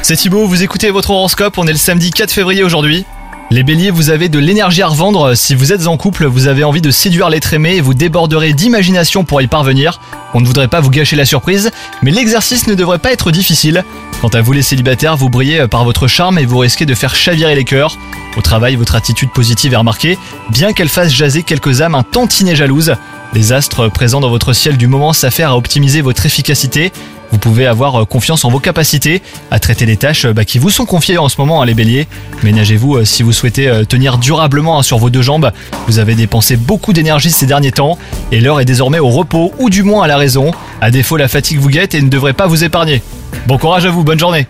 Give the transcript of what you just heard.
C'est Thibaut, vous écoutez votre horoscope, on est le samedi 4 février aujourd'hui. Les béliers, vous avez de l'énergie à revendre. Si vous êtes en couple, vous avez envie de séduire l'être aimé et vous déborderez d'imagination pour y parvenir. On ne voudrait pas vous gâcher la surprise, mais l'exercice ne devrait pas être difficile. Quant à vous les célibataires, vous brillez par votre charme et vous risquez de faire chavirer les cœurs. Au travail, votre attitude positive est remarquée, bien qu'elle fasse jaser quelques âmes un tantinet jalouses. Les astres présents dans votre ciel du moment s'affairent à optimiser votre efficacité. Vous pouvez avoir confiance en vos capacités à traiter les tâches bah, qui vous sont confiées en ce moment, hein, les béliers. Ménagez-vous euh, si vous souhaitez euh, tenir durablement hein, sur vos deux jambes. Vous avez dépensé beaucoup d'énergie ces derniers temps et l'heure est désormais au repos ou du moins à la raison. À défaut, la fatigue vous guette et ne devrait pas vous épargner. Bon courage à vous, bonne journée